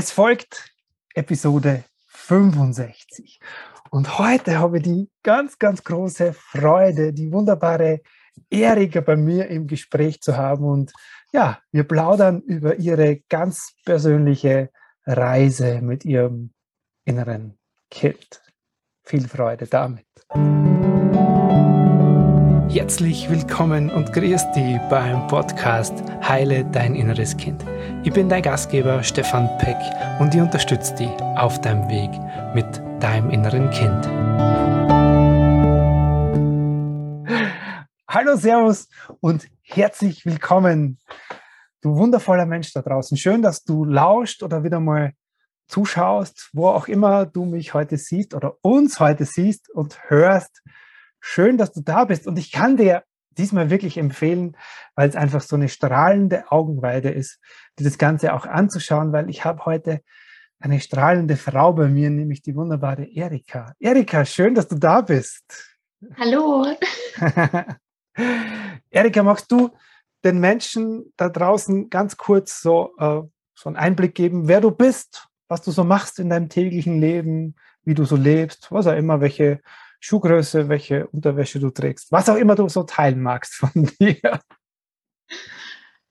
Es folgt Episode 65. Und heute habe ich die ganz, ganz große Freude, die wunderbare Erika bei mir im Gespräch zu haben. Und ja, wir plaudern über ihre ganz persönliche Reise mit ihrem inneren Kind. Viel Freude damit. Herzlich willkommen und grüß dich beim Podcast Heile dein inneres Kind. Ich bin dein Gastgeber Stefan Peck und ich unterstütze dich auf deinem Weg mit deinem inneren Kind. Hallo, Servus und herzlich willkommen, du wundervoller Mensch da draußen. Schön, dass du lauscht oder wieder mal zuschaust, wo auch immer du mich heute siehst oder uns heute siehst und hörst. Schön, dass du da bist. Und ich kann dir diesmal wirklich empfehlen, weil es einfach so eine strahlende Augenweide ist, dir das Ganze auch anzuschauen, weil ich habe heute eine strahlende Frau bei mir, nämlich die wunderbare Erika. Erika, schön, dass du da bist. Hallo. Erika, magst du den Menschen da draußen ganz kurz so, äh, so einen Einblick geben, wer du bist, was du so machst in deinem täglichen Leben, wie du so lebst, was auch immer, welche Schuhgröße, welche Unterwäsche du trägst, was auch immer du so teilen magst von dir.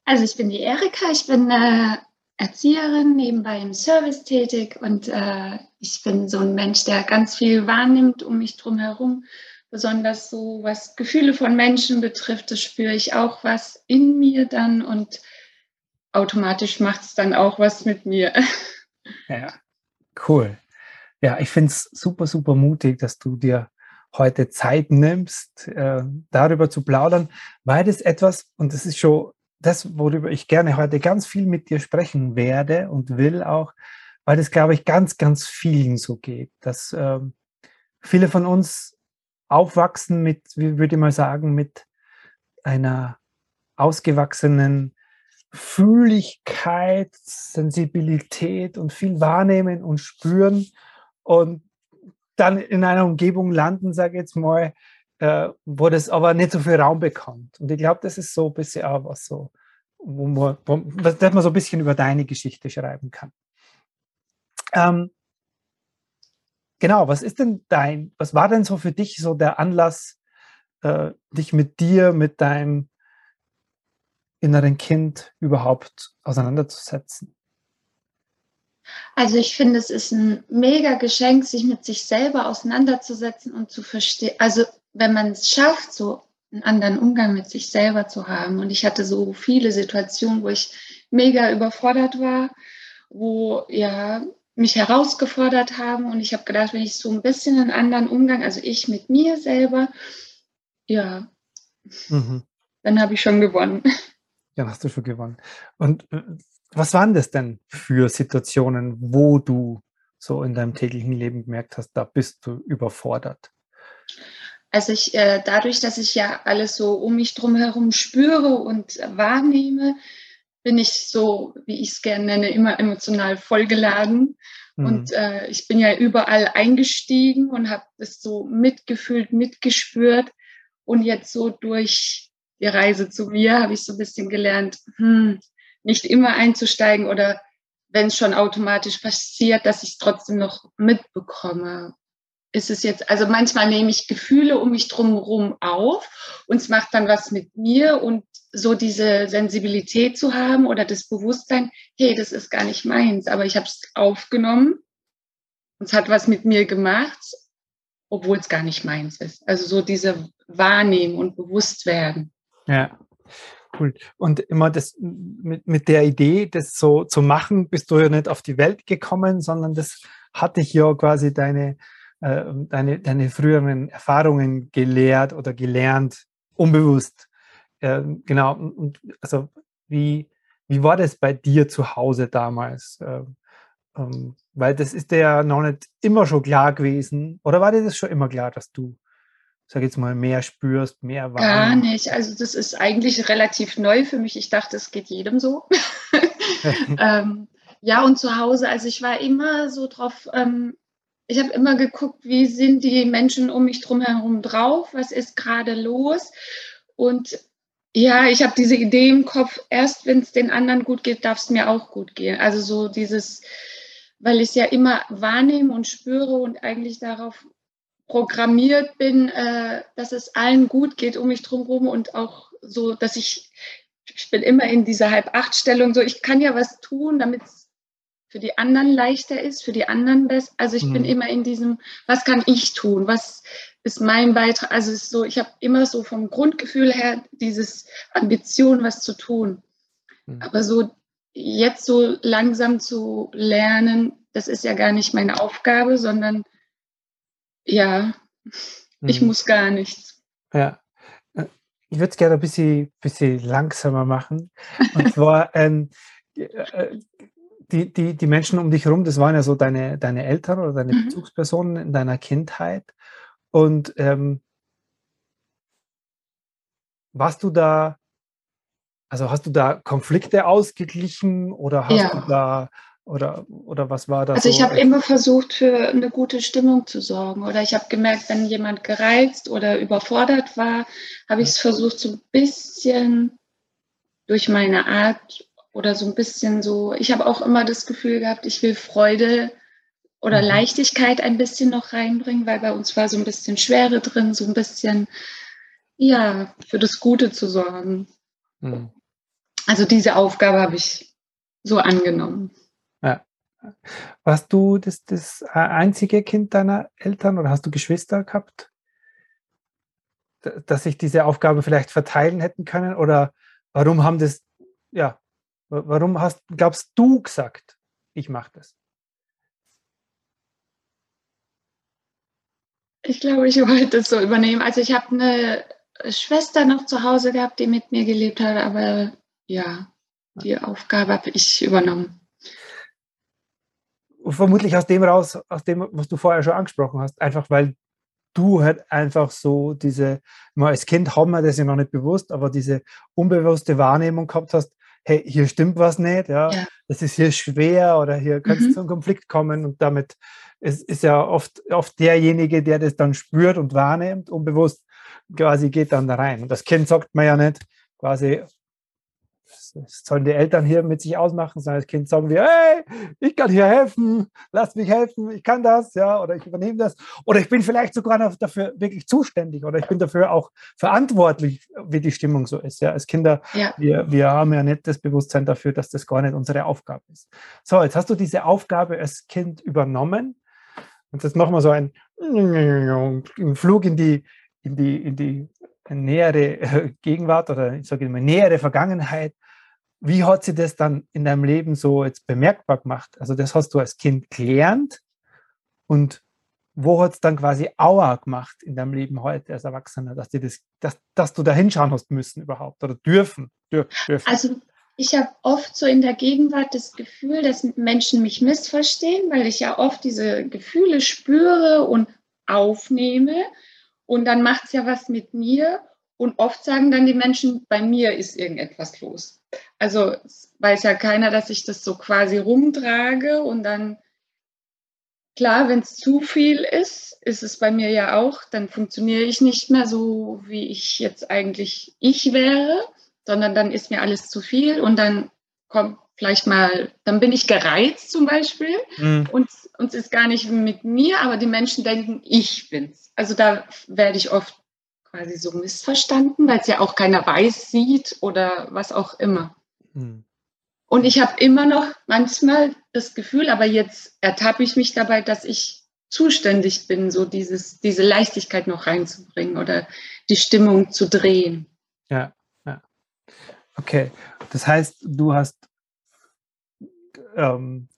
Also ich bin die Erika, ich bin äh, Erzieherin, nebenbei im Service tätig und äh, ich bin so ein Mensch, der ganz viel wahrnimmt um mich drum herum. Besonders so, was Gefühle von Menschen betrifft, das spüre ich auch was in mir dann und automatisch macht es dann auch was mit mir. Ja, cool. Ja, ich finde es super, super mutig, dass du dir heute Zeit nimmst, äh, darüber zu plaudern, weil das etwas, und das ist schon das, worüber ich gerne heute ganz viel mit dir sprechen werde und will auch, weil das, glaube ich, ganz, ganz vielen so geht, dass äh, viele von uns aufwachsen mit, wie würde ich mal sagen, mit einer ausgewachsenen Fühligkeit, Sensibilität und viel wahrnehmen und spüren. Und dann in einer Umgebung landen, sage ich jetzt mal, äh, wo das aber nicht so viel Raum bekommt. Und ich glaube, das ist so ein bisschen auch was so, wo man, wo, dass man so ein bisschen über deine Geschichte schreiben kann. Ähm, genau, was ist denn dein, was war denn so für dich so der Anlass, äh, dich mit dir, mit deinem inneren Kind überhaupt auseinanderzusetzen? Also ich finde, es ist ein mega Geschenk, sich mit sich selber auseinanderzusetzen und zu verstehen. Also wenn man es schafft, so einen anderen Umgang mit sich selber zu haben. Und ich hatte so viele Situationen, wo ich mega überfordert war, wo ja mich herausgefordert haben. Und ich habe gedacht, wenn ich so ein bisschen einen anderen Umgang, also ich mit mir selber, ja, mhm. dann habe ich schon gewonnen. Ja, hast du schon gewonnen. Und äh, was waren das denn für Situationen, wo du so in deinem täglichen Leben gemerkt hast, da bist du überfordert? Also ich, äh, dadurch, dass ich ja alles so um mich drum herum spüre und wahrnehme, bin ich so, wie ich es gerne nenne, immer emotional vollgeladen. Mhm. Und äh, ich bin ja überall eingestiegen und habe das so mitgefühlt, mitgespürt. Und jetzt so durch die Reise zu mir habe ich so ein bisschen gelernt, hm, nicht immer einzusteigen oder wenn es schon automatisch passiert, dass ich es trotzdem noch mitbekomme. Ist es jetzt, also manchmal nehme ich Gefühle um mich drumherum auf und es macht dann was mit mir und so diese Sensibilität zu haben oder das Bewusstsein, hey, das ist gar nicht meins, aber ich habe es aufgenommen und es hat was mit mir gemacht, obwohl es gar nicht meins ist. Also so diese Wahrnehmen und Bewusstwerden. Ja. Cool. Und immer das mit, mit der Idee, das so zu machen, bist du ja nicht auf die Welt gekommen, sondern das hatte ich ja quasi deine, äh, deine, deine früheren Erfahrungen gelehrt oder gelernt, unbewusst. Äh, genau. Und also wie, wie war das bei dir zu Hause damals? Äh, weil das ist dir ja noch nicht immer schon klar gewesen. Oder war dir das schon immer klar, dass du sag jetzt mal, mehr spürst, mehr wahrnimmst? Gar nicht. Also das ist eigentlich relativ neu für mich. Ich dachte, es geht jedem so. ähm, ja, und zu Hause, also ich war immer so drauf, ähm, ich habe immer geguckt, wie sind die Menschen um mich drum herum drauf, was ist gerade los. Und Ja, ich habe diese Idee im Kopf, erst wenn es den anderen gut geht, darf es mir auch gut gehen. Also so dieses, weil ich es ja immer wahrnehme und spüre und eigentlich darauf programmiert bin, äh, dass es allen gut geht um mich drumherum und auch so, dass ich, ich bin immer in dieser Halb-Acht-Stellung, so ich kann ja was tun, damit es für die anderen leichter ist, für die anderen besser. Also ich mhm. bin immer in diesem, was kann ich tun, was ist mein Beitrag. Also es ist so, ich habe immer so vom Grundgefühl her dieses Ambition, was zu tun. Mhm. Aber so jetzt so langsam zu lernen, das ist ja gar nicht meine Aufgabe, sondern ja, mhm. ich muss gar nichts. Ja. Äh, ich würde es gerne ein bisschen, bisschen langsamer machen. Und zwar, ähm, äh, die, die, die Menschen um dich herum, das waren ja so deine, deine Eltern oder deine mhm. Bezugspersonen in deiner Kindheit. Und ähm, warst du da, also hast du da Konflikte ausgeglichen oder hast ja. du da oder, oder was war das? Also ich so? habe immer versucht, für eine gute Stimmung zu sorgen. Oder ich habe gemerkt, wenn jemand gereizt oder überfordert war, habe ich es versucht, so ein bisschen durch meine Art oder so ein bisschen so. Ich habe auch immer das Gefühl gehabt, ich will Freude oder mhm. Leichtigkeit ein bisschen noch reinbringen, weil bei uns war so ein bisschen Schwere drin, so ein bisschen, ja, für das Gute zu sorgen. Mhm. Also diese Aufgabe habe ich so angenommen. Warst du das, das einzige Kind deiner Eltern oder hast du Geschwister gehabt, dass sich diese Aufgabe vielleicht verteilen hätten können? Oder warum haben das, ja, warum hast, glaubst du gesagt, ich mache das? Ich glaube, ich wollte es so übernehmen. Also ich habe eine Schwester noch zu Hause gehabt, die mit mir gelebt hat, aber ja, die Aufgabe habe ich übernommen vermutlich aus dem raus, aus dem, was du vorher schon angesprochen hast, einfach weil du halt einfach so diese, mal als Kind haben wir das ja noch nicht bewusst, aber diese unbewusste Wahrnehmung gehabt hast, hey, hier stimmt was nicht, ja, ja. das ist hier schwer oder hier kann es mhm. zu einem Konflikt kommen und damit ist, ist ja oft, oft derjenige, der das dann spürt und wahrnimmt, unbewusst quasi geht dann da rein. Und das Kind sagt man ja nicht quasi, das sollen die Eltern hier mit sich ausmachen, sondern das Kind sagen wir, hey, ich kann hier helfen, lass mich helfen, ich kann das, ja, oder ich übernehme das. Oder ich bin vielleicht sogar noch dafür wirklich zuständig oder ich bin dafür auch verantwortlich, wie die Stimmung so ist. Ja, als Kinder, ja. Wir, wir haben ja nicht das Bewusstsein dafür, dass das gar nicht unsere Aufgabe ist. So, jetzt hast du diese Aufgabe als Kind übernommen. Und jetzt machen wir so einen, Flug in die, in die, in die nähere Gegenwart oder ich sage immer nähere Vergangenheit wie hat sie das dann in deinem Leben so jetzt bemerkbar gemacht? Also das hast du als Kind gelernt und wo hat es dann quasi Aua gemacht in deinem Leben heute als Erwachsener, dass, dir das, dass, dass du da hinschauen hast müssen überhaupt oder dürfen? dürfen? Also ich habe oft so in der Gegenwart das Gefühl, dass Menschen mich missverstehen, weil ich ja oft diese Gefühle spüre und aufnehme und dann macht es ja was mit mir und oft sagen dann die Menschen, bei mir ist irgendetwas los. Also weiß ja keiner, dass ich das so quasi rumtrage und dann, klar, wenn es zu viel ist, ist es bei mir ja auch, dann funktioniere ich nicht mehr so, wie ich jetzt eigentlich ich wäre, sondern dann ist mir alles zu viel und dann kommt vielleicht mal, dann bin ich gereizt zum Beispiel mhm. und es ist gar nicht mit mir, aber die Menschen denken, ich bin's. Also da werde ich oft quasi so missverstanden, weil es ja auch keiner weiß, sieht oder was auch immer. Hm. Und ich habe immer noch manchmal das Gefühl, aber jetzt ertappe ich mich dabei, dass ich zuständig bin, so dieses, diese Leichtigkeit noch reinzubringen oder die Stimmung zu drehen. Ja, ja. Okay. Das heißt, du hast ähm,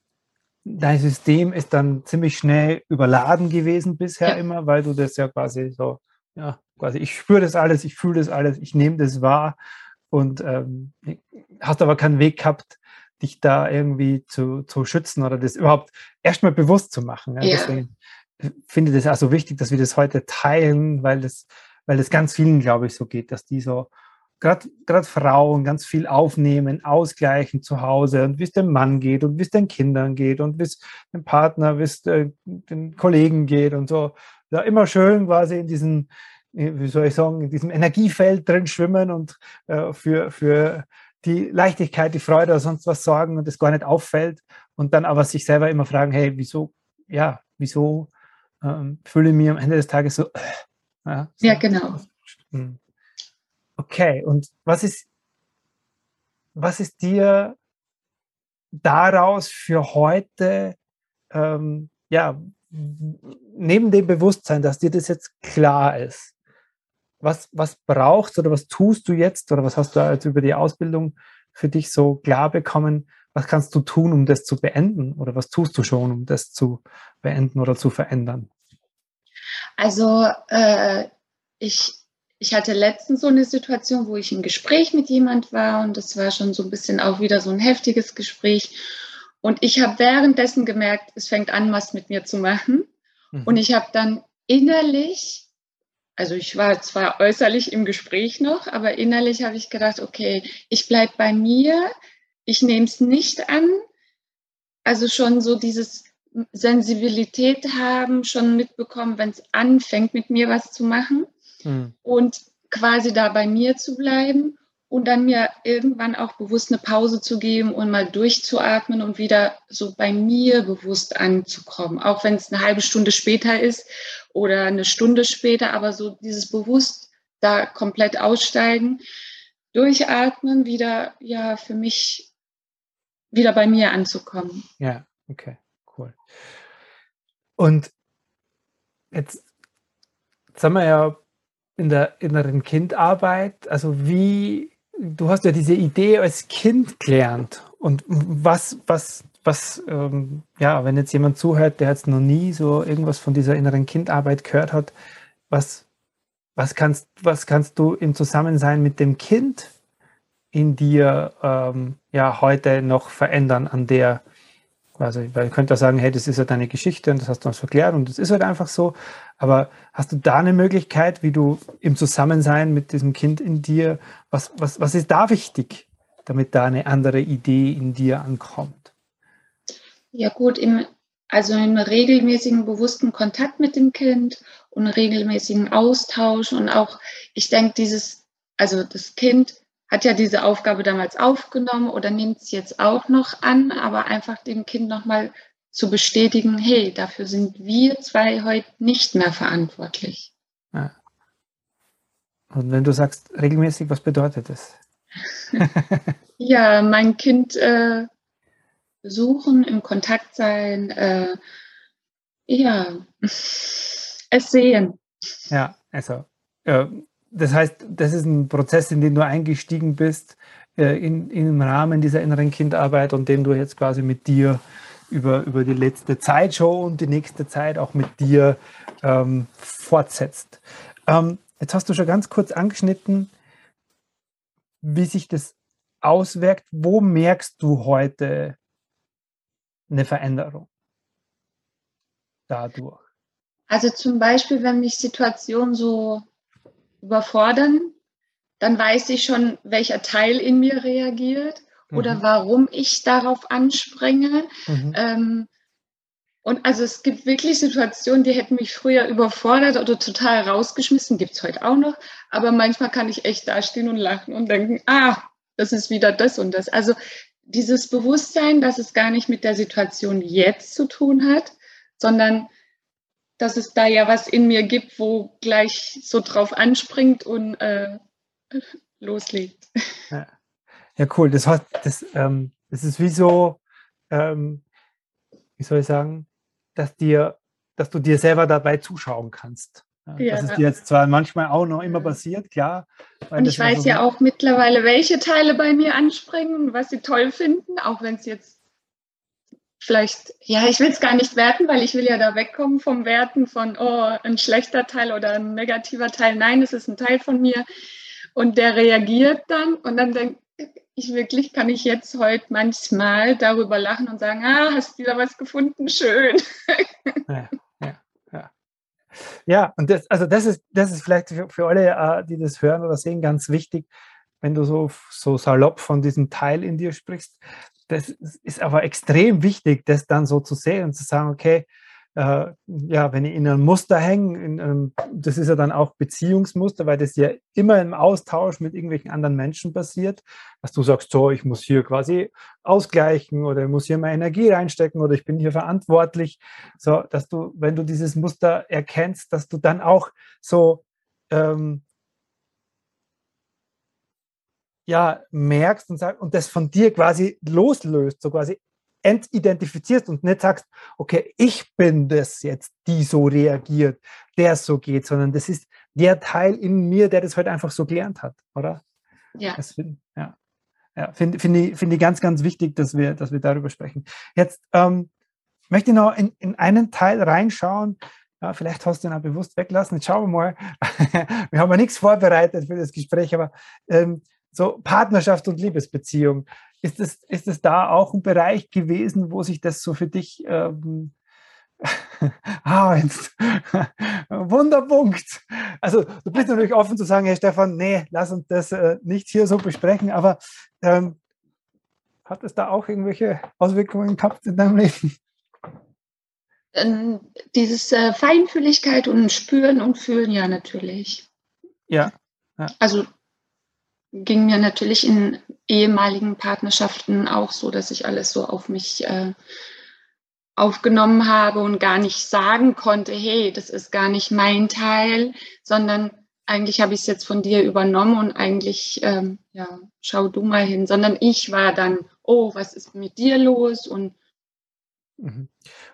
dein System ist dann ziemlich schnell überladen gewesen bisher ja. immer, weil du das ja quasi so ja, quasi ich spüre das alles, ich fühle das alles, ich nehme das wahr und ähm, hast aber keinen Weg gehabt, dich da irgendwie zu, zu schützen oder das überhaupt erstmal bewusst zu machen. Ja? Ja. Deswegen finde ich das auch so wichtig, dass wir das heute teilen, weil das, weil das ganz vielen, glaube ich, so geht, dass die so gerade Frauen ganz viel aufnehmen, ausgleichen zu Hause und wie es dem Mann geht und wie es den Kindern geht und wie es dem Partner, wie es äh, den Kollegen geht und so. Ja, immer schön quasi in diesen wie soll ich sagen, in diesem Energiefeld drin schwimmen und äh, für, für die Leichtigkeit, die Freude oder sonst was sorgen und es gar nicht auffällt und dann aber sich selber immer fragen, hey, wieso, ja, wieso ähm, fühle ich mich am Ende des Tages so, äh, ja, so, ja, genau. Hm. Okay, und was ist, was ist dir daraus für heute, ähm, ja, neben dem Bewusstsein, dass dir das jetzt klar ist, was, was brauchst oder was tust du jetzt oder was hast du jetzt über die Ausbildung für dich so klar bekommen? Was kannst du tun, um das zu beenden oder was tust du schon, um das zu beenden oder zu verändern? Also äh, ich, ich hatte letztens so eine Situation, wo ich im Gespräch mit jemand war und das war schon so ein bisschen auch wieder so ein heftiges Gespräch. Und ich habe währenddessen gemerkt, es fängt an, was mit mir zu machen. Mhm. Und ich habe dann innerlich also ich war zwar äußerlich im Gespräch noch, aber innerlich habe ich gedacht, okay, ich bleibe bei mir, ich nehme es nicht an. Also schon so dieses Sensibilität haben, schon mitbekommen, wenn es anfängt, mit mir was zu machen mhm. und quasi da bei mir zu bleiben und dann mir irgendwann auch bewusst eine Pause zu geben und mal durchzuatmen und wieder so bei mir bewusst anzukommen, auch wenn es eine halbe Stunde später ist oder eine Stunde später, aber so dieses bewusst da komplett aussteigen, durchatmen, wieder ja für mich wieder bei mir anzukommen. Ja, okay, cool. Und jetzt, jetzt haben wir ja in der inneren Kindarbeit, also wie du hast ja diese Idee als Kind gelernt. Und was, was, was, ähm, ja, wenn jetzt jemand zuhört, der jetzt noch nie so irgendwas von dieser inneren Kindarbeit gehört hat, was, was kannst, was kannst du im Zusammensein mit dem Kind in dir ähm, ja heute noch verändern an der also, weil ich könnte sagen, hey, das ist ja deine Geschichte und das hast du uns verklärt und das ist halt einfach so. Aber hast du da eine Möglichkeit, wie du im Zusammensein mit diesem Kind in dir, was, was, was ist da wichtig, damit da eine andere Idee in dir ankommt? Ja, gut, im, also im regelmäßigen, bewussten Kontakt mit dem Kind und regelmäßigen Austausch und auch, ich denke, dieses, also das Kind hat ja diese Aufgabe damals aufgenommen oder nimmt es jetzt auch noch an, aber einfach dem Kind nochmal zu bestätigen, hey, dafür sind wir zwei heute nicht mehr verantwortlich. Ja. Und wenn du sagst regelmäßig, was bedeutet das? ja, mein Kind äh, besuchen, im Kontakt sein, äh, ja, es sehen. Ja, also äh, das heißt, das ist ein Prozess, in den du eingestiegen bist, äh, in, im Rahmen dieser inneren Kindarbeit und den du jetzt quasi mit dir über, über die letzte Zeit schon und die nächste Zeit auch mit dir ähm, fortsetzt. Ähm, jetzt hast du schon ganz kurz angeschnitten, wie sich das auswirkt. Wo merkst du heute eine Veränderung dadurch? Also zum Beispiel, wenn mich Situationen so überfordern, dann weiß ich schon, welcher Teil in mir reagiert oder mhm. warum ich darauf anspringe. Mhm. Ähm, und also es gibt wirklich Situationen, die hätten mich früher überfordert oder total rausgeschmissen, gibt es heute auch noch. Aber manchmal kann ich echt dastehen und lachen und denken, ah, das ist wieder das und das. Also dieses Bewusstsein, dass es gar nicht mit der Situation jetzt zu tun hat, sondern dass es da ja was in mir gibt, wo gleich so drauf anspringt und äh, loslegt. Ja. ja. cool. Das heißt, das, ähm, das ist wie so, ähm, wie soll ich sagen, dass dir, dass du dir selber dabei zuschauen kannst. Ja, das ist dir jetzt zwar manchmal auch noch immer passiert, klar. Und ich weiß so ja auch mittlerweile, welche Teile bei mir anspringen und was sie toll finden, auch wenn es jetzt vielleicht, ja, ich will es gar nicht werten, weil ich will ja da wegkommen vom Werten von, oh, ein schlechter Teil oder ein negativer Teil. Nein, es ist ein Teil von mir und der reagiert dann und dann denke ich wirklich, kann ich jetzt heute manchmal darüber lachen und sagen, ah, hast wieder was gefunden, schön. Ja. ja und das, also das ist, das ist vielleicht für, für alle, äh, die das hören oder sehen, ganz wichtig, wenn du so, so salopp von diesem Teil in dir sprichst, das ist aber extrem wichtig, das dann so zu sehen und zu sagen, okay, äh, ja, wenn ich in einem Muster hänge, das ist ja dann auch Beziehungsmuster, weil das ja immer im Austausch mit irgendwelchen anderen Menschen passiert, dass du sagst, so, ich muss hier quasi ausgleichen oder ich muss hier meine Energie reinstecken oder ich bin hier verantwortlich, so, dass du, wenn du dieses Muster erkennst, dass du dann auch so ähm, ja, merkst und, sag, und das von dir quasi loslöst, so quasi entidentifizierst und nicht sagst, okay, ich bin das jetzt, die so reagiert, der so geht, sondern das ist der Teil in mir, der das halt einfach so gelernt hat, oder? Ja. Das find, ja. ja Finde find ich, find ich ganz, ganz wichtig, dass wir, dass wir darüber sprechen. Jetzt ähm, möchte ich noch in, in einen Teil reinschauen. Ja, vielleicht hast du ihn auch bewusst weglassen. Jetzt schauen wir mal. wir haben ja nichts vorbereitet für das Gespräch, aber ähm, so Partnerschaft und Liebesbeziehung. Ist es, ist es da auch ein Bereich gewesen, wo sich das so für dich ähm, ah, jetzt, Wunderpunkt. Also du bist natürlich offen zu sagen, Herr Stefan, nee, lass uns das äh, nicht hier so besprechen, aber ähm, hat es da auch irgendwelche Auswirkungen gehabt in deinem Leben? Ähm, dieses äh, Feinfühligkeit und Spüren und Fühlen, ja, natürlich. Ja. ja. Also ging mir natürlich in ehemaligen Partnerschaften auch so, dass ich alles so auf mich äh, aufgenommen habe und gar nicht sagen konnte, hey, das ist gar nicht mein Teil, sondern eigentlich habe ich es jetzt von dir übernommen und eigentlich, ähm, ja, schau du mal hin, sondern ich war dann, oh, was ist mit dir los und mhm.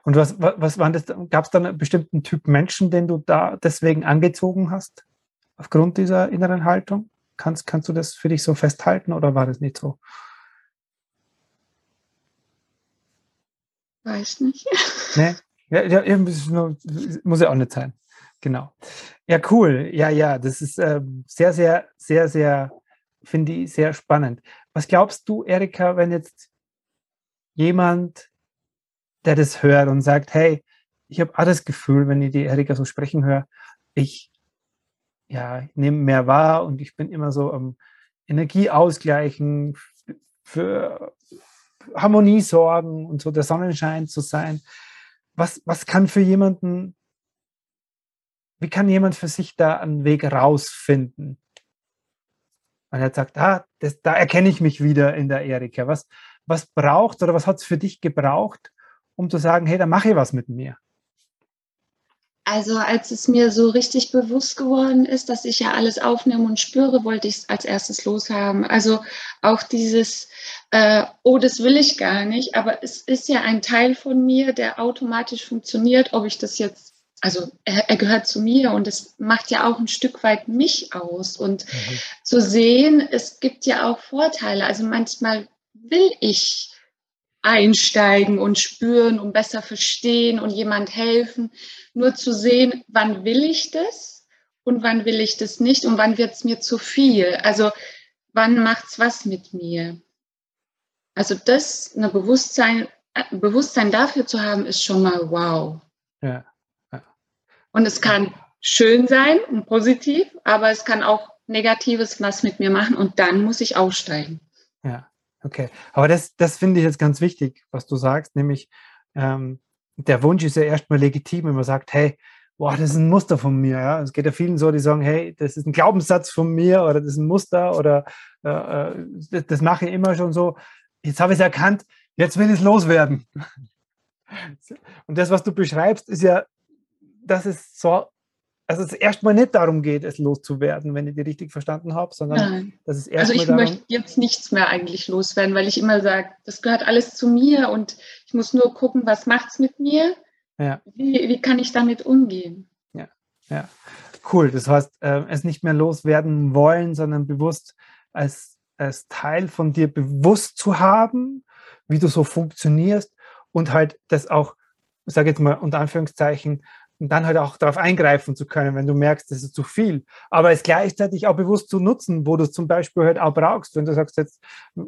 und was, was waren das? Gab es dann einen bestimmten Typ Menschen, den du da deswegen angezogen hast, aufgrund dieser inneren Haltung? Kannst, kannst du das für dich so festhalten oder war das nicht so? Weiß nicht. Nee? Ja, ja muss ja auch nicht sein. Genau. Ja, cool. Ja, ja, das ist ähm, sehr, sehr, sehr, sehr, finde ich sehr spannend. Was glaubst du, Erika, wenn jetzt jemand, der das hört und sagt, hey, ich habe auch das Gefühl, wenn ich die Erika so sprechen höre, ich ja, ich nehme mehr wahr und ich bin immer so am Energie ausgleichen, für Harmonie sorgen und so der Sonnenschein zu sein. Was, was kann für jemanden, wie kann jemand für sich da einen Weg rausfinden? Und er sagt, ah, das, da erkenne ich mich wieder in der Erika. Was, was braucht oder was hat es für dich gebraucht, um zu sagen, hey, da mache ich was mit mir? Also als es mir so richtig bewusst geworden ist, dass ich ja alles aufnehme und spüre, wollte ich es als erstes loshaben. Also auch dieses, äh, oh, das will ich gar nicht, aber es ist ja ein Teil von mir, der automatisch funktioniert, ob ich das jetzt, also er, er gehört zu mir und es macht ja auch ein Stück weit mich aus. Und mhm. zu sehen, es gibt ja auch Vorteile. Also manchmal will ich einsteigen und spüren und besser verstehen und jemand helfen. Nur zu sehen, wann will ich das und wann will ich das nicht und wann wird es mir zu viel. Also wann macht es was mit mir. Also das, ein Bewusstsein, Bewusstsein dafür zu haben, ist schon mal wow. Ja. ja. Und es kann schön sein und positiv, aber es kann auch Negatives was mit mir machen und dann muss ich aussteigen. Ja. Okay, aber das, das finde ich jetzt ganz wichtig, was du sagst, nämlich ähm, der Wunsch ist ja erstmal legitim, wenn man sagt, hey, boah, das ist ein Muster von mir. Ja? Es geht ja vielen so, die sagen, hey, das ist ein Glaubenssatz von mir oder das ist ein Muster oder äh, äh das, das, mache ich immer schon so. Jetzt habe ich es erkannt, jetzt will ich es loswerden. Und das, was du beschreibst, ist ja, dass es so also es erstmal nicht darum geht, es loszuwerden, wenn ich die richtig verstanden habe, sondern Nein. dass es erstmal. Also ich darum, möchte jetzt nichts mehr eigentlich loswerden, weil ich immer sage, das gehört alles zu mir und ich muss nur gucken, was macht es mit mir? Ja. Wie, wie kann ich damit umgehen? Ja, ja. Cool. Das heißt, äh, es nicht mehr loswerden wollen, sondern bewusst als, als Teil von dir bewusst zu haben, wie du so funktionierst und halt das auch, ich sage jetzt mal unter Anführungszeichen, und dann halt auch darauf eingreifen zu können, wenn du merkst, das ist zu viel. Aber es gleichzeitig auch bewusst zu nutzen, wo du es zum Beispiel halt auch brauchst. Wenn du sagst jetzt,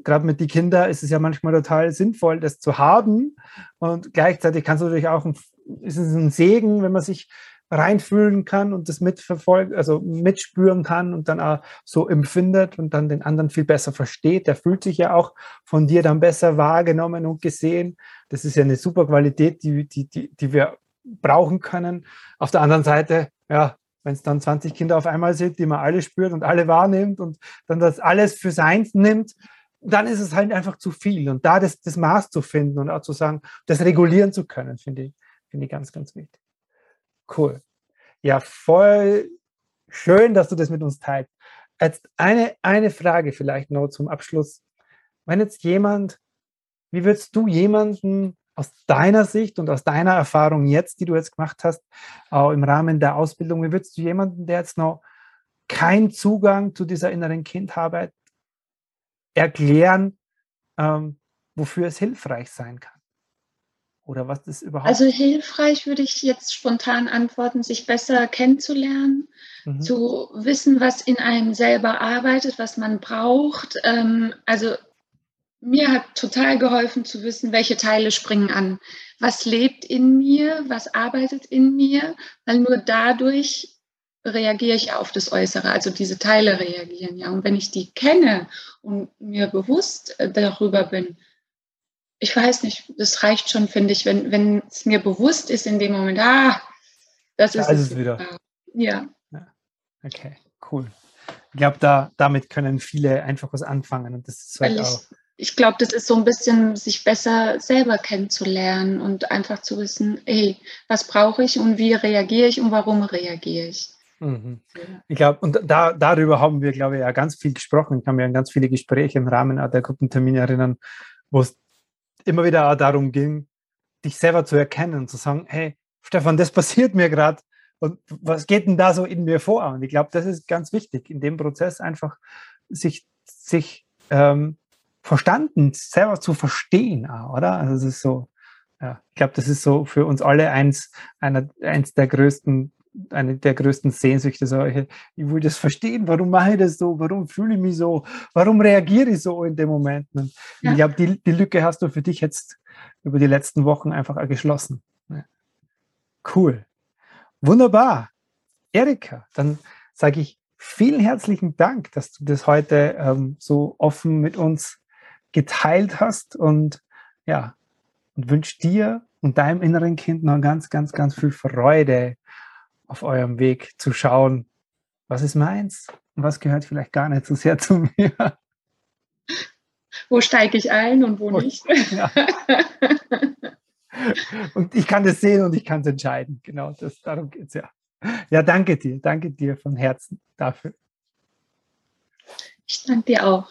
gerade mit den Kindern ist es ja manchmal total sinnvoll, das zu haben. Und gleichzeitig kannst du natürlich auch, ist es ein Segen, wenn man sich reinfühlen kann und das mitverfolgen, also mitspüren kann und dann auch so empfindet und dann den anderen viel besser versteht. Der fühlt sich ja auch von dir dann besser wahrgenommen und gesehen. Das ist ja eine super Qualität, die, die, die, die wir brauchen können. Auf der anderen Seite, ja, wenn es dann 20 Kinder auf einmal sind, die man alle spürt und alle wahrnimmt und dann das alles für seins nimmt, dann ist es halt einfach zu viel. Und da das, das Maß zu finden und auch zu sagen, das regulieren zu können, finde ich, finde ich ganz, ganz wichtig. Cool. Ja, voll schön, dass du das mit uns teilst. Jetzt eine, eine Frage vielleicht noch zum Abschluss. Wenn jetzt jemand, wie würdest du jemanden aus deiner Sicht und aus deiner Erfahrung jetzt, die du jetzt gemacht hast, auch im Rahmen der Ausbildung, wie würdest du jemanden, der jetzt noch keinen Zugang zu dieser inneren Kindarbeit erklären, ähm, wofür es hilfreich sein kann? Oder was ist überhaupt? Also hilfreich würde ich jetzt spontan antworten, sich besser kennenzulernen, mhm. zu wissen, was in einem selber arbeitet, was man braucht. Ähm, also mir hat total geholfen zu wissen, welche Teile springen an. Was lebt in mir, was arbeitet in mir, weil nur dadurch reagiere ich auf das Äußere, also diese Teile reagieren ja. Und wenn ich die kenne und mir bewusst äh, darüber bin, ich weiß nicht, das reicht schon, finde ich, wenn, wenn es mir bewusst ist in dem Moment, ah, das ist da es, wieder. Ja. ja. Okay, cool. Ich glaube, da, damit können viele einfach was anfangen und das ist halt auch ich glaube, das ist so ein bisschen, sich besser selber kennenzulernen und einfach zu wissen, hey, was brauche ich und wie reagiere ich und warum reagiere ich. Mhm. Ich glaube, und da, darüber haben wir, glaube ich, ja ganz viel gesprochen. Ich kann mich an ganz viele Gespräche im Rahmen der Gruppentermine erinnern, wo es immer wieder auch darum ging, dich selber zu erkennen und zu sagen, hey, Stefan, das passiert mir gerade. Und was geht denn da so in mir vor? Und ich glaube, das ist ganz wichtig, in dem Prozess einfach sich, sich ähm, verstanden, selber zu verstehen, oder? Also es ist so, ja, ich glaube, das ist so für uns alle eins, einer, eins der größten, eine der größten Sehnsüchte. So, ich will das verstehen, warum mache ich das so, warum fühle ich mich so, warum reagiere ich so in dem Moment? Und ja. Ich glaube, die, die Lücke hast du für dich jetzt über die letzten Wochen einfach geschlossen. Cool. Wunderbar. Erika, dann sage ich vielen herzlichen Dank, dass du das heute ähm, so offen mit uns geteilt hast und ja, und wünsche dir und deinem inneren Kind noch ganz, ganz, ganz viel Freude auf eurem Weg zu schauen, was ist meins und was gehört vielleicht gar nicht so sehr zu mir. Wo steige ich ein und wo nicht? Ja. Und ich kann das sehen und ich kann es entscheiden. Genau, das, darum geht es ja. Ja, danke dir. Danke dir von Herzen dafür. Ich danke dir auch.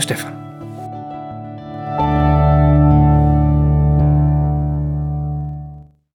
Stefan.